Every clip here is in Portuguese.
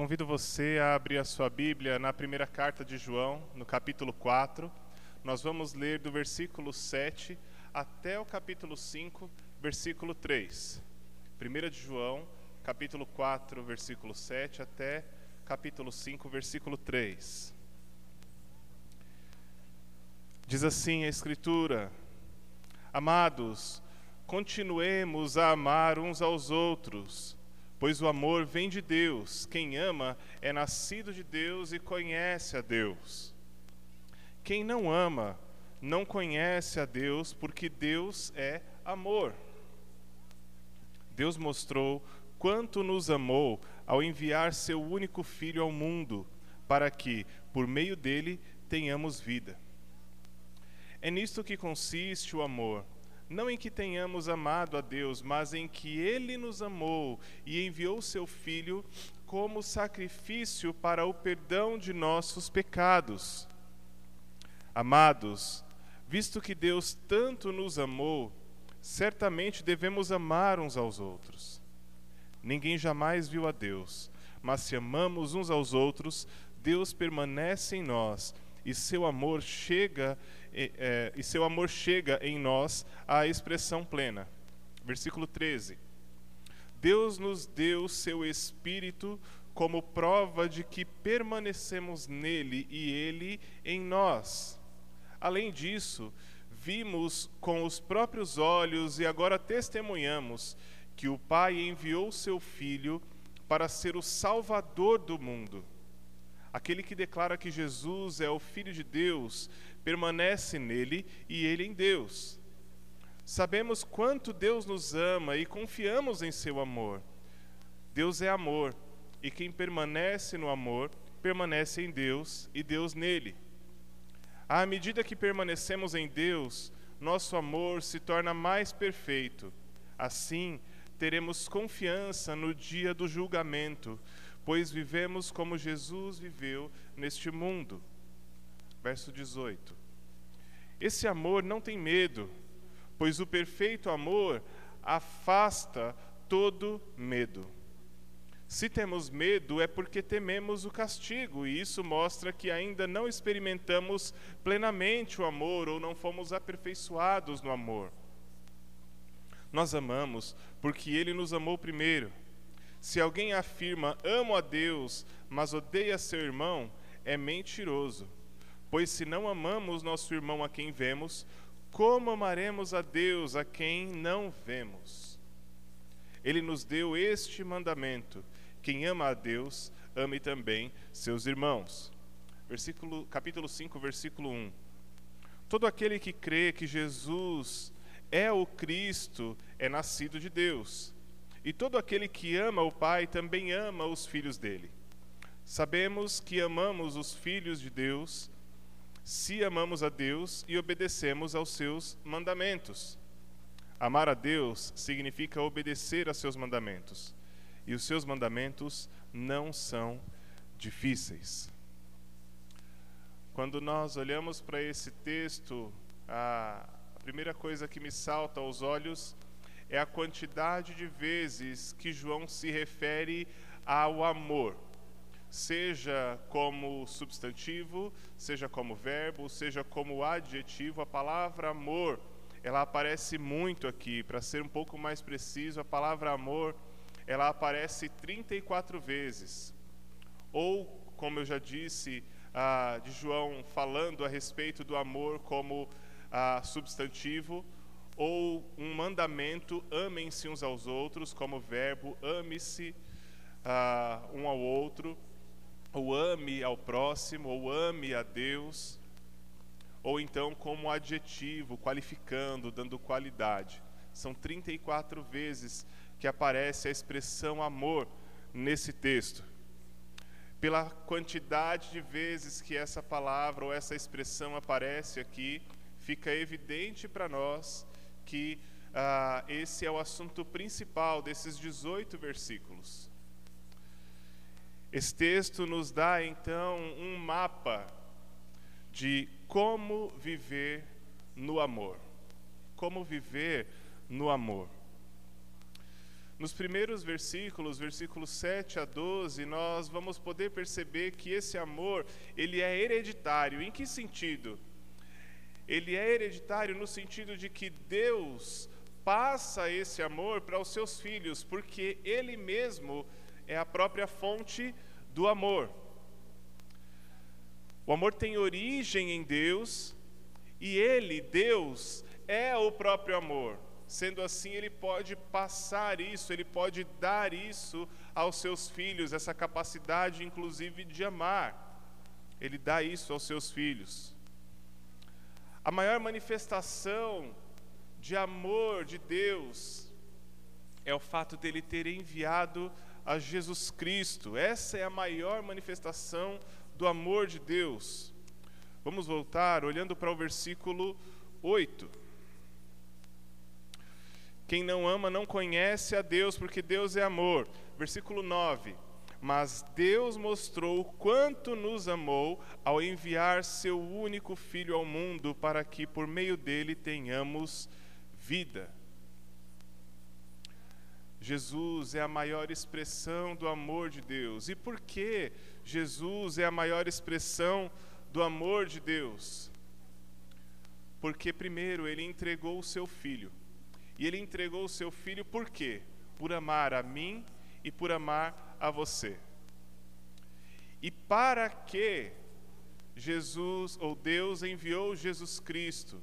convido você a abrir a sua Bíblia na primeira carta de João, no capítulo 4. Nós vamos ler do versículo 7 até o capítulo 5, versículo 3. 1 de João, capítulo 4, versículo 7 até capítulo 5, versículo 3. Diz assim a Escritura: Amados, continuemos a amar uns aos outros, pois o amor vem de Deus. Quem ama é nascido de Deus e conhece a Deus. Quem não ama não conhece a Deus, porque Deus é amor. Deus mostrou quanto nos amou ao enviar seu único filho ao mundo, para que, por meio dele, tenhamos vida. É nisto que consiste o amor. Não em que tenhamos amado a Deus, mas em que Ele nos amou e enviou seu Filho como sacrifício para o perdão de nossos pecados. Amados, visto que Deus tanto nos amou, certamente devemos amar uns aos outros. Ninguém jamais viu a Deus, mas se amamos uns aos outros, Deus permanece em nós e seu amor chega é, e seu amor chega em nós à expressão plena. Versículo 13. Deus nos deu seu Espírito como prova de que permanecemos nele e ele em nós. Além disso, vimos com os próprios olhos e agora testemunhamos que o Pai enviou seu Filho para ser o Salvador do mundo. Aquele que declara que Jesus é o Filho de Deus permanece nele e ele em Deus. Sabemos quanto Deus nos ama e confiamos em seu amor. Deus é amor, e quem permanece no amor permanece em Deus e Deus nele. À medida que permanecemos em Deus, nosso amor se torna mais perfeito. Assim, teremos confiança no dia do julgamento, pois vivemos como Jesus viveu neste mundo. Verso 18. Esse amor não tem medo, pois o perfeito amor afasta todo medo. Se temos medo, é porque tememos o castigo, e isso mostra que ainda não experimentamos plenamente o amor ou não fomos aperfeiçoados no amor. Nós amamos porque Ele nos amou primeiro. Se alguém afirma amo a Deus, mas odeia seu irmão, é mentiroso. Pois se não amamos nosso irmão a quem vemos, como amaremos a Deus a quem não vemos? Ele nos deu este mandamento: quem ama a Deus, ame também seus irmãos. Versículo, capítulo 5, versículo 1. Todo aquele que crê que Jesus é o Cristo é nascido de Deus. E todo aquele que ama o Pai também ama os filhos dele. Sabemos que amamos os filhos de Deus se amamos a Deus e obedecemos aos seus mandamentos. Amar a Deus significa obedecer a seus mandamentos, e os seus mandamentos não são difíceis. Quando nós olhamos para esse texto, a primeira coisa que me salta aos olhos é a quantidade de vezes que João se refere ao amor seja como substantivo, seja como verbo, seja como adjetivo, a palavra amor, ela aparece muito aqui. Para ser um pouco mais preciso, a palavra amor, ela aparece 34 vezes. Ou, como eu já disse, ah, de João falando a respeito do amor como ah, substantivo, ou um mandamento, amem-se uns aos outros, como verbo, ame-se ah, um ao outro ou ame ao próximo, ou ame a Deus, ou então como adjetivo, qualificando, dando qualidade. São 34 vezes que aparece a expressão amor nesse texto. Pela quantidade de vezes que essa palavra ou essa expressão aparece aqui, fica evidente para nós que ah, esse é o assunto principal desses 18 versículos. Esse texto nos dá então um mapa de como viver no amor. Como viver no amor. Nos primeiros versículos, versículos 7 a 12, nós vamos poder perceber que esse amor, ele é hereditário. Em que sentido? Ele é hereditário no sentido de que Deus passa esse amor para os seus filhos, porque ele mesmo é a própria fonte do amor. O amor tem origem em Deus e ele, Deus, é o próprio amor. Sendo assim, ele pode passar isso, ele pode dar isso aos seus filhos, essa capacidade, inclusive, de amar. Ele dá isso aos seus filhos. A maior manifestação de amor de Deus é o fato dele ter enviado a Jesus Cristo. Essa é a maior manifestação do amor de Deus. Vamos voltar olhando para o versículo 8. Quem não ama não conhece a Deus, porque Deus é amor. Versículo 9. Mas Deus mostrou quanto nos amou ao enviar seu único filho ao mundo para que por meio dele tenhamos vida. Jesus é a maior expressão do amor de Deus. E por que Jesus é a maior expressão do amor de Deus? Porque, primeiro, ele entregou o seu filho. E ele entregou o seu filho por quê? Por amar a mim e por amar a você. E para que Jesus ou Deus enviou Jesus Cristo?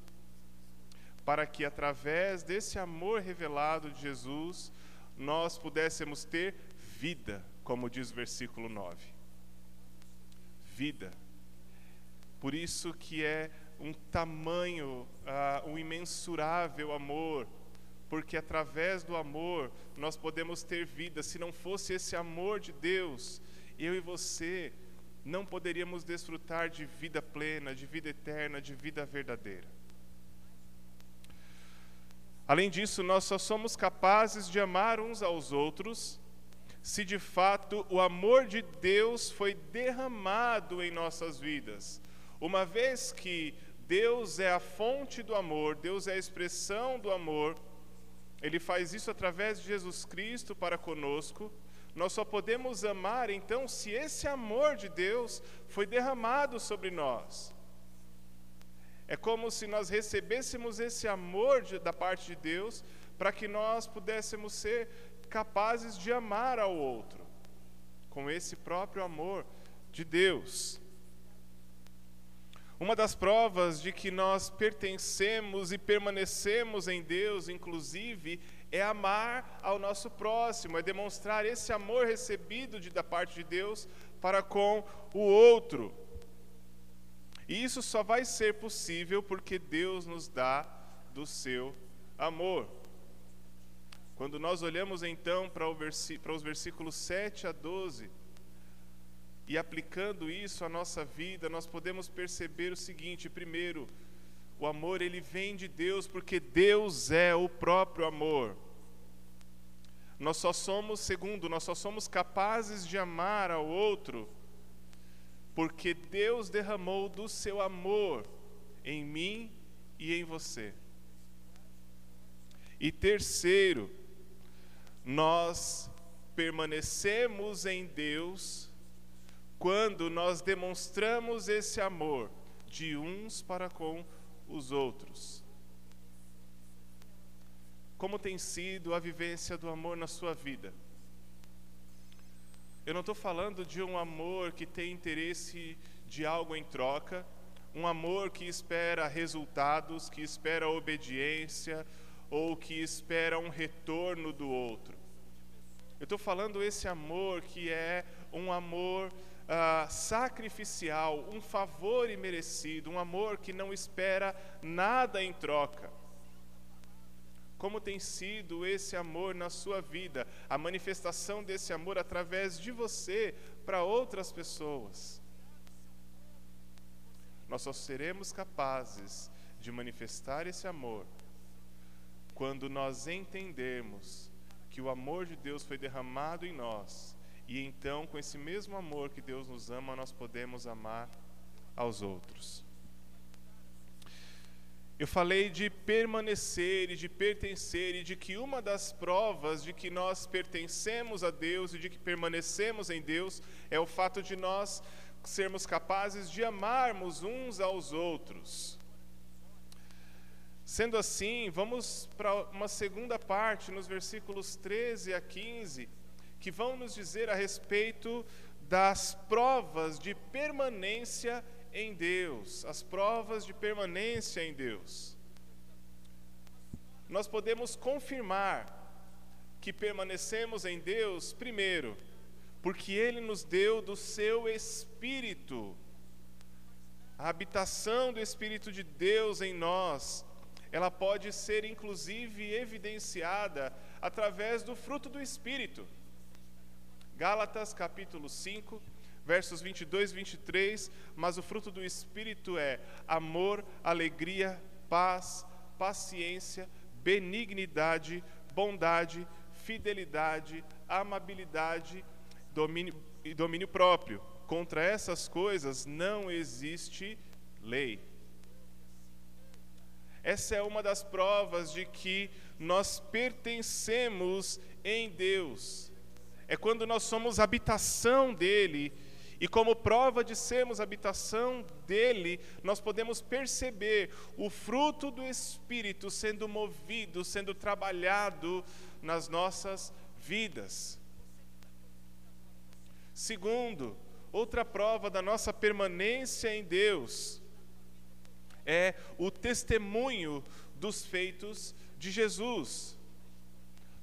Para que através desse amor revelado de Jesus, nós pudéssemos ter vida, como diz o versículo 9. Vida. Por isso que é um tamanho, uh, um imensurável amor porque através do amor nós podemos ter vida. Se não fosse esse amor de Deus, eu e você não poderíamos desfrutar de vida plena, de vida eterna, de vida verdadeira. Além disso, nós só somos capazes de amar uns aos outros se de fato o amor de Deus foi derramado em nossas vidas. Uma vez que Deus é a fonte do amor, Deus é a expressão do amor, ele faz isso através de Jesus Cristo para conosco. Nós só podemos amar então se esse amor de Deus foi derramado sobre nós. É como se nós recebêssemos esse amor de, da parte de Deus para que nós pudéssemos ser capazes de amar ao outro com esse próprio amor de Deus. Uma das provas de que nós pertencemos e permanecemos em Deus, inclusive, é amar ao nosso próximo, é demonstrar esse amor recebido de, da parte de Deus para com o outro. E isso só vai ser possível porque Deus nos dá do seu amor. Quando nós olhamos então para, para os versículos 7 a 12, e aplicando isso à nossa vida, nós podemos perceber o seguinte: primeiro, o amor ele vem de Deus porque Deus é o próprio amor. Nós só somos, segundo, nós só somos capazes de amar ao outro porque Deus derramou do seu amor em mim e em você. E terceiro, nós permanecemos em Deus quando nós demonstramos esse amor de uns para com os outros. Como tem sido a vivência do amor na sua vida? Eu não estou falando de um amor que tem interesse de algo em troca, um amor que espera resultados, que espera obediência ou que espera um retorno do outro. Eu estou falando esse amor que é um amor uh, sacrificial, um favor imerecido, um amor que não espera nada em troca. Como tem sido esse amor na sua vida, a manifestação desse amor através de você para outras pessoas? Nós só seremos capazes de manifestar esse amor quando nós entendermos que o amor de Deus foi derramado em nós e então, com esse mesmo amor que Deus nos ama, nós podemos amar aos outros. Eu falei de permanecer e de pertencer, e de que uma das provas de que nós pertencemos a Deus e de que permanecemos em Deus é o fato de nós sermos capazes de amarmos uns aos outros. Sendo assim, vamos para uma segunda parte, nos versículos 13 a 15, que vão nos dizer a respeito das provas de permanência em Deus, as provas de permanência em Deus. Nós podemos confirmar que permanecemos em Deus, primeiro, porque Ele nos deu do seu Espírito. A habitação do Espírito de Deus em nós, ela pode ser inclusive evidenciada através do fruto do Espírito. Gálatas capítulo 5, versos 22 e 23, mas o fruto do Espírito é amor, alegria, paz, paciência, benignidade, bondade, fidelidade, amabilidade domínio, e domínio próprio. Contra essas coisas não existe lei. Essa é uma das provas de que nós pertencemos em Deus. É quando nós somos habitação dele e como prova de sermos habitação dele, nós podemos perceber o fruto do Espírito sendo movido, sendo trabalhado nas nossas vidas. Segundo, outra prova da nossa permanência em Deus é o testemunho dos feitos de Jesus.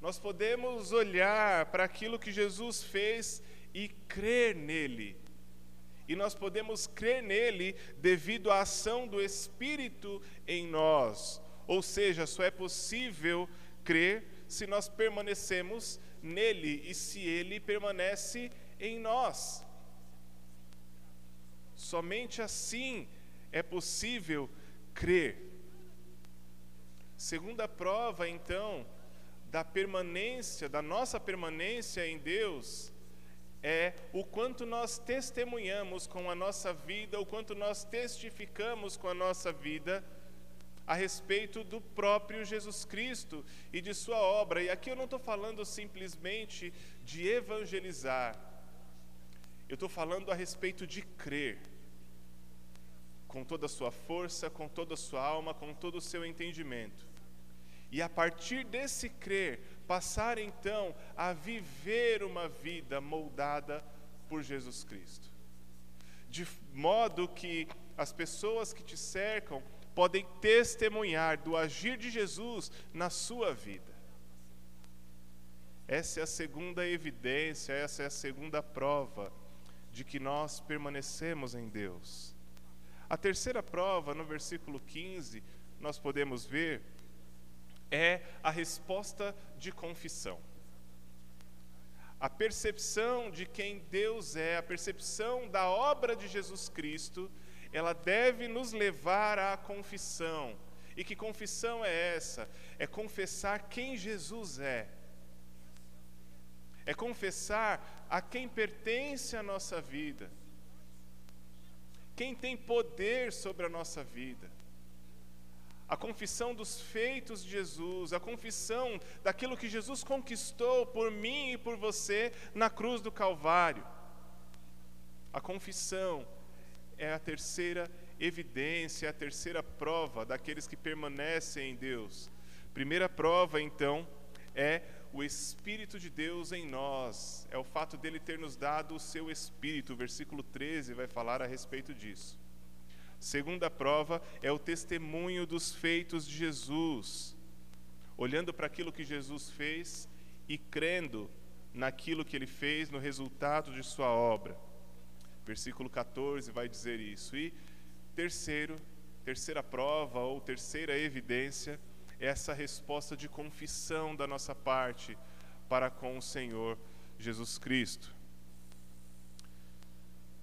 Nós podemos olhar para aquilo que Jesus fez e crer nele. E nós podemos crer nele devido à ação do Espírito em nós. Ou seja, só é possível crer se nós permanecemos nele e se ele permanece em nós. Somente assim é possível crer. Segunda prova, então, da permanência, da nossa permanência em Deus, é o quanto nós testemunhamos com a nossa vida, o quanto nós testificamos com a nossa vida a respeito do próprio Jesus Cristo e de Sua obra. E aqui eu não estou falando simplesmente de evangelizar, eu estou falando a respeito de crer, com toda a sua força, com toda a sua alma, com todo o seu entendimento. E a partir desse crer, passar então a viver uma vida moldada por Jesus Cristo. De modo que as pessoas que te cercam podem testemunhar do agir de Jesus na sua vida. Essa é a segunda evidência, essa é a segunda prova de que nós permanecemos em Deus. A terceira prova, no versículo 15, nós podemos ver é a resposta de confissão. A percepção de quem Deus é, a percepção da obra de Jesus Cristo, ela deve nos levar à confissão. E que confissão é essa? É confessar quem Jesus é. É confessar a quem pertence a nossa vida. Quem tem poder sobre a nossa vida a confissão dos feitos de Jesus, a confissão daquilo que Jesus conquistou por mim e por você na cruz do Calvário. A confissão é a terceira evidência, a terceira prova daqueles que permanecem em Deus. Primeira prova, então, é o Espírito de Deus em nós, é o fato dele ter nos dado o seu Espírito. O versículo 13 vai falar a respeito disso. Segunda prova é o testemunho dos feitos de Jesus, olhando para aquilo que Jesus fez e crendo naquilo que ele fez, no resultado de sua obra. Versículo 14 vai dizer isso. E terceiro, terceira prova ou terceira evidência é essa resposta de confissão da nossa parte para com o Senhor Jesus Cristo.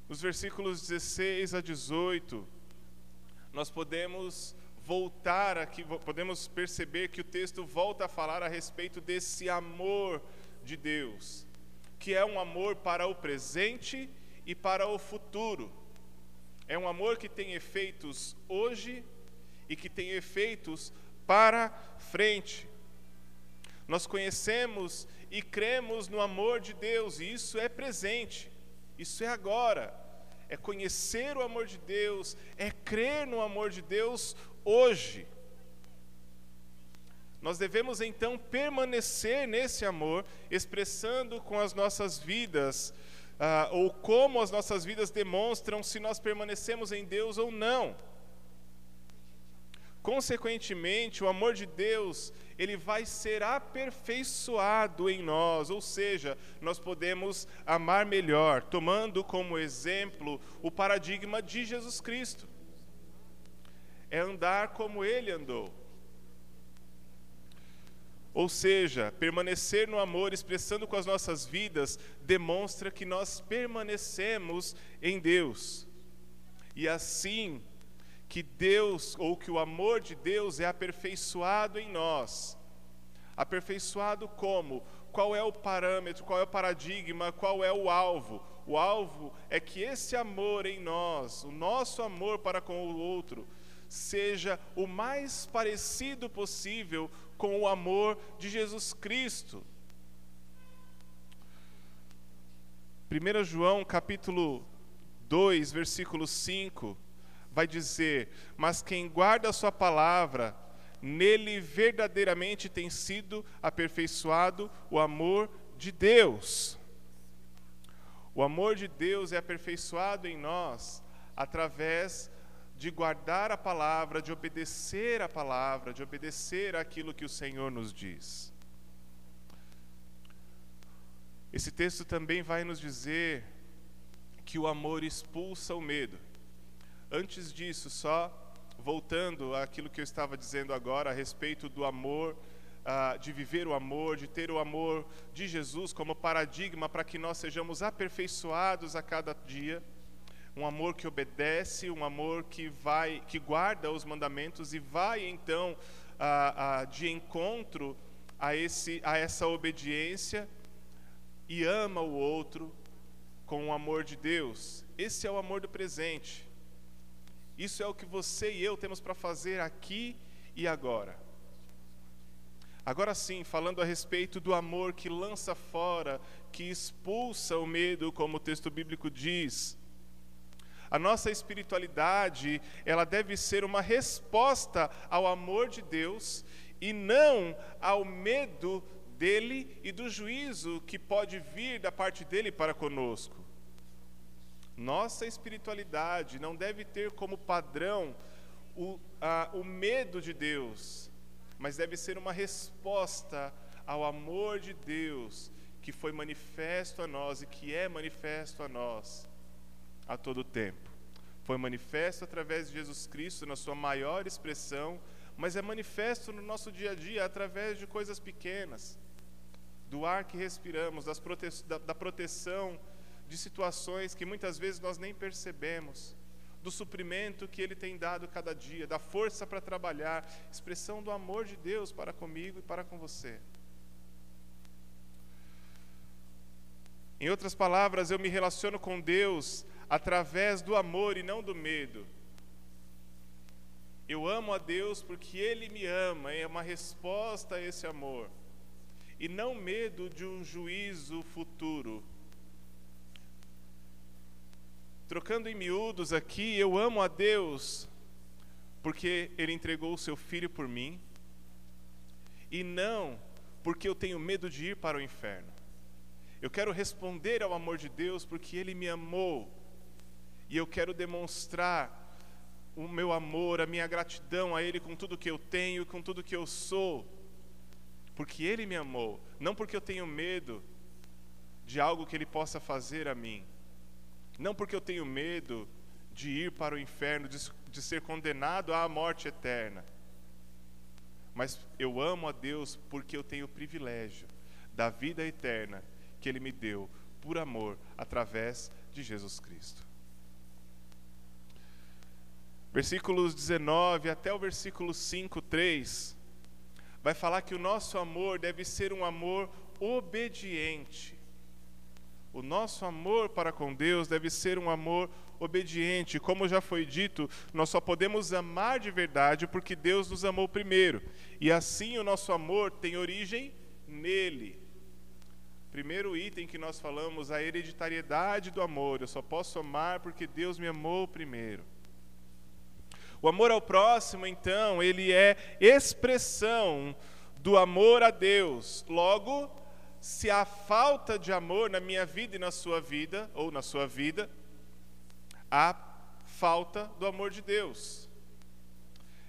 Os versículos 16 a 18 nós podemos voltar aqui, podemos perceber que o texto volta a falar a respeito desse amor de Deus, que é um amor para o presente e para o futuro. É um amor que tem efeitos hoje e que tem efeitos para frente. Nós conhecemos e cremos no amor de Deus, e isso é presente, isso é agora. É conhecer o amor de Deus, é crer no amor de Deus hoje. Nós devemos então permanecer nesse amor, expressando com as nossas vidas, uh, ou como as nossas vidas demonstram se nós permanecemos em Deus ou não. Consequentemente, o amor de Deus, ele vai ser aperfeiçoado em nós, ou seja, nós podemos amar melhor, tomando como exemplo o paradigma de Jesus Cristo. É andar como ele andou. Ou seja, permanecer no amor, expressando com as nossas vidas, demonstra que nós permanecemos em Deus. E assim que Deus, ou que o amor de Deus é aperfeiçoado em nós. Aperfeiçoado como? Qual é o parâmetro, qual é o paradigma, qual é o alvo? O alvo é que esse amor em nós, o nosso amor para com o outro, seja o mais parecido possível com o amor de Jesus Cristo. 1 João capítulo 2, versículo 5, vai dizer: Mas quem guarda a sua palavra, nele verdadeiramente tem sido aperfeiçoado o amor de Deus. O amor de Deus é aperfeiçoado em nós através de guardar a palavra, de obedecer a palavra, de obedecer aquilo que o Senhor nos diz. Esse texto também vai nos dizer que o amor expulsa o medo. Antes disso, só voltando àquilo que eu estava dizendo agora a respeito do amor, uh, de viver o amor, de ter o amor de Jesus como paradigma para que nós sejamos aperfeiçoados a cada dia um amor que obedece, um amor que vai, que guarda os mandamentos e vai então a, a, de encontro a, esse, a essa obediência e ama o outro com o amor de Deus. Esse é o amor do presente. Isso é o que você e eu temos para fazer aqui e agora. Agora sim, falando a respeito do amor que lança fora, que expulsa o medo, como o texto bíblico diz. A nossa espiritualidade, ela deve ser uma resposta ao amor de Deus e não ao medo dele e do juízo que pode vir da parte dele para conosco. Nossa espiritualidade não deve ter como padrão o, a, o medo de Deus, mas deve ser uma resposta ao amor de Deus que foi manifesto a nós e que é manifesto a nós a todo tempo. Foi manifesto através de Jesus Cristo na sua maior expressão, mas é manifesto no nosso dia a dia através de coisas pequenas, do ar que respiramos, prote da, da proteção de situações que muitas vezes nós nem percebemos, do suprimento que Ele tem dado cada dia, da força para trabalhar, expressão do amor de Deus para comigo e para com você. Em outras palavras, eu me relaciono com Deus através do amor e não do medo. Eu amo a Deus porque Ele me ama, é uma resposta a esse amor. E não medo de um juízo futuro. Trocando em miúdos aqui, eu amo a Deus porque Ele entregou o seu filho por mim, e não porque eu tenho medo de ir para o inferno. Eu quero responder ao amor de Deus porque Ele me amou, e eu quero demonstrar o meu amor, a minha gratidão a Ele com tudo que eu tenho, com tudo que eu sou, porque Ele me amou, não porque eu tenho medo de algo que Ele possa fazer a mim, não porque eu tenho medo de ir para o inferno, de, de ser condenado à morte eterna, mas eu amo a Deus porque eu tenho o privilégio da vida eterna que Ele me deu por amor através de Jesus Cristo. Versículos 19 até o versículo 5, 3, vai falar que o nosso amor deve ser um amor obediente. O nosso amor para com Deus deve ser um amor obediente. Como já foi dito, nós só podemos amar de verdade porque Deus nos amou primeiro. E assim o nosso amor tem origem nele. Primeiro item que nós falamos, a hereditariedade do amor. Eu só posso amar porque Deus me amou primeiro. O amor ao próximo, então, ele é expressão do amor a Deus. Logo, se há falta de amor na minha vida e na sua vida, ou na sua vida, há falta do amor de Deus.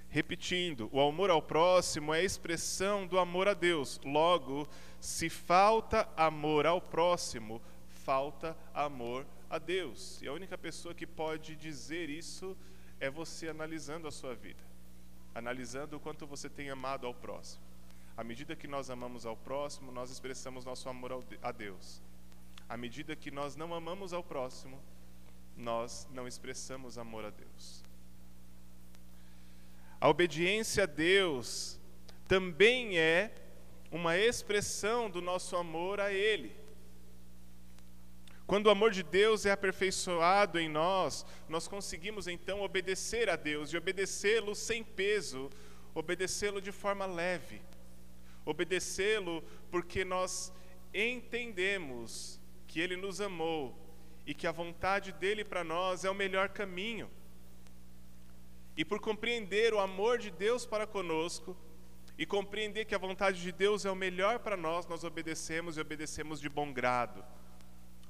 Repetindo, o amor ao próximo é a expressão do amor a Deus. Logo, se falta amor ao próximo, falta amor a Deus. E a única pessoa que pode dizer isso é você analisando a sua vida, analisando o quanto você tem amado ao próximo. À medida que nós amamos ao próximo, nós expressamos nosso amor a Deus. À medida que nós não amamos ao próximo, nós não expressamos amor a Deus. A obediência a Deus também é uma expressão do nosso amor a Ele. Quando o amor de Deus é aperfeiçoado em nós, nós conseguimos então obedecer a Deus e obedecê-lo sem peso, obedecê-lo de forma leve, obedecê-lo porque nós entendemos que Ele nos amou e que a vontade dele para nós é o melhor caminho. E por compreender o amor de Deus para conosco, e compreender que a vontade de Deus é o melhor para nós, nós obedecemos e obedecemos de bom grado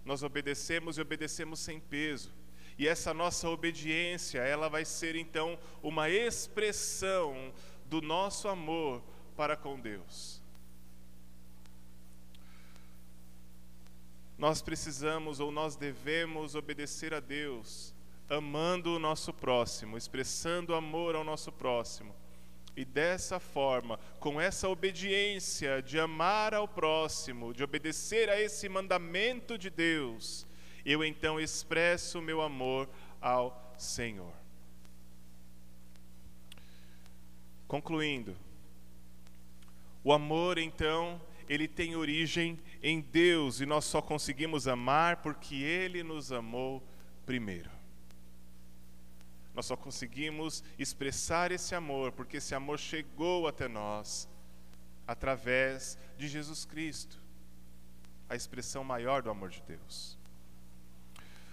nós obedecemos e obedecemos sem peso. E essa nossa obediência, ela vai ser então uma expressão do nosso amor para com Deus. Nós precisamos ou nós devemos obedecer a Deus, amando o nosso próximo, expressando amor ao nosso próximo e dessa forma, com essa obediência de amar ao próximo, de obedecer a esse mandamento de Deus, eu então expresso o meu amor ao Senhor. Concluindo, o amor então, ele tem origem em Deus e nós só conseguimos amar porque ele nos amou primeiro. Nós só conseguimos expressar esse amor porque esse amor chegou até nós através de Jesus Cristo, a expressão maior do amor de Deus.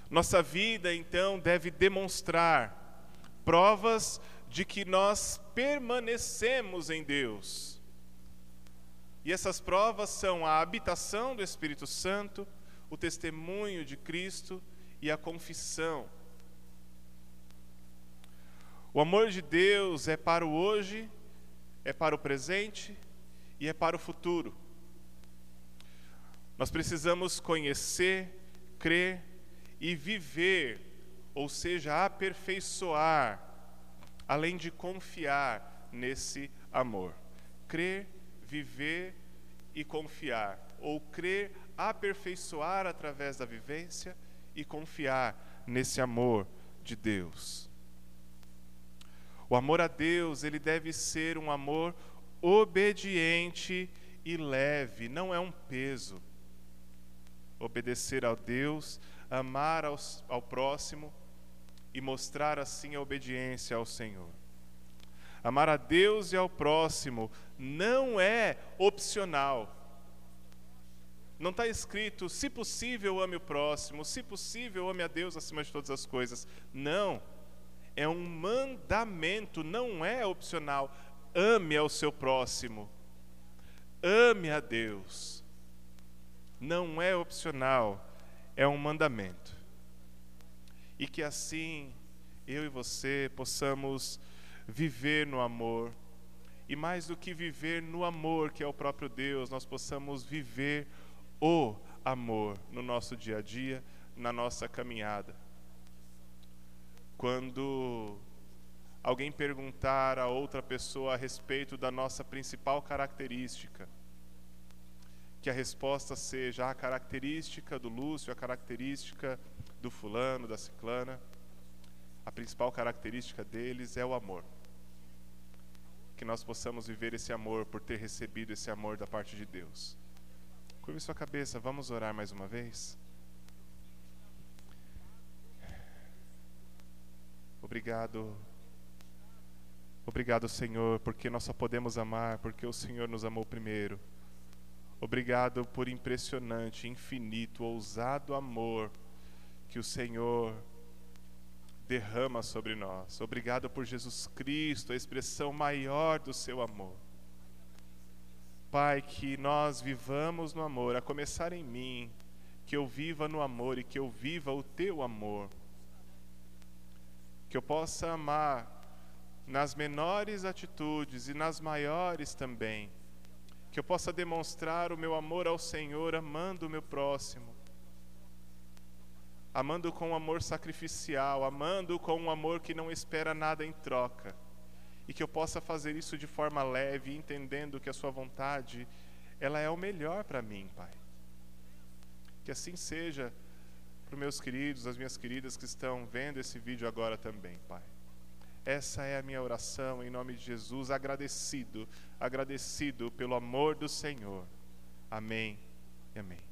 Nossa vida, então, deve demonstrar provas de que nós permanecemos em Deus. E essas provas são a habitação do Espírito Santo, o testemunho de Cristo e a confissão o amor de Deus é para o hoje, é para o presente e é para o futuro. Nós precisamos conhecer, crer e viver, ou seja, aperfeiçoar, além de confiar nesse amor. Crer, viver e confiar, ou crer, aperfeiçoar através da vivência e confiar nesse amor de Deus. O amor a Deus, ele deve ser um amor obediente e leve, não é um peso. Obedecer a Deus, amar aos, ao próximo e mostrar assim a obediência ao Senhor. Amar a Deus e ao próximo não é opcional. Não está escrito, se possível, ame o próximo, se possível, ame a Deus acima de todas as coisas. Não é um mandamento, não é opcional. Ame ao seu próximo. Ame a Deus. Não é opcional, é um mandamento. E que assim eu e você possamos viver no amor. E mais do que viver no amor, que é o próprio Deus, nós possamos viver o amor no nosso dia a dia, na nossa caminhada quando alguém perguntar a outra pessoa a respeito da nossa principal característica, que a resposta seja a característica do Lúcio, a característica do fulano, da ciclana, a principal característica deles é o amor que nós possamos viver esse amor por ter recebido esse amor da parte de Deus. Curve sua cabeça, vamos orar mais uma vez. Obrigado. Obrigado, Senhor, porque nós só podemos amar porque o Senhor nos amou primeiro. Obrigado por impressionante, infinito, ousado amor que o Senhor derrama sobre nós. Obrigado por Jesus Cristo, a expressão maior do seu amor. Pai, que nós vivamos no amor, a começar em mim, que eu viva no amor e que eu viva o teu amor. Que eu possa amar nas menores atitudes e nas maiores também. Que eu possa demonstrar o meu amor ao Senhor amando o meu próximo. Amando com um amor sacrificial, amando com um amor que não espera nada em troca. E que eu possa fazer isso de forma leve, entendendo que a Sua vontade, ela é o melhor para mim, Pai. Que assim seja para os meus queridos, as minhas queridas que estão vendo esse vídeo agora também, Pai. Essa é a minha oração em nome de Jesus, agradecido, agradecido pelo amor do Senhor. Amém e amém.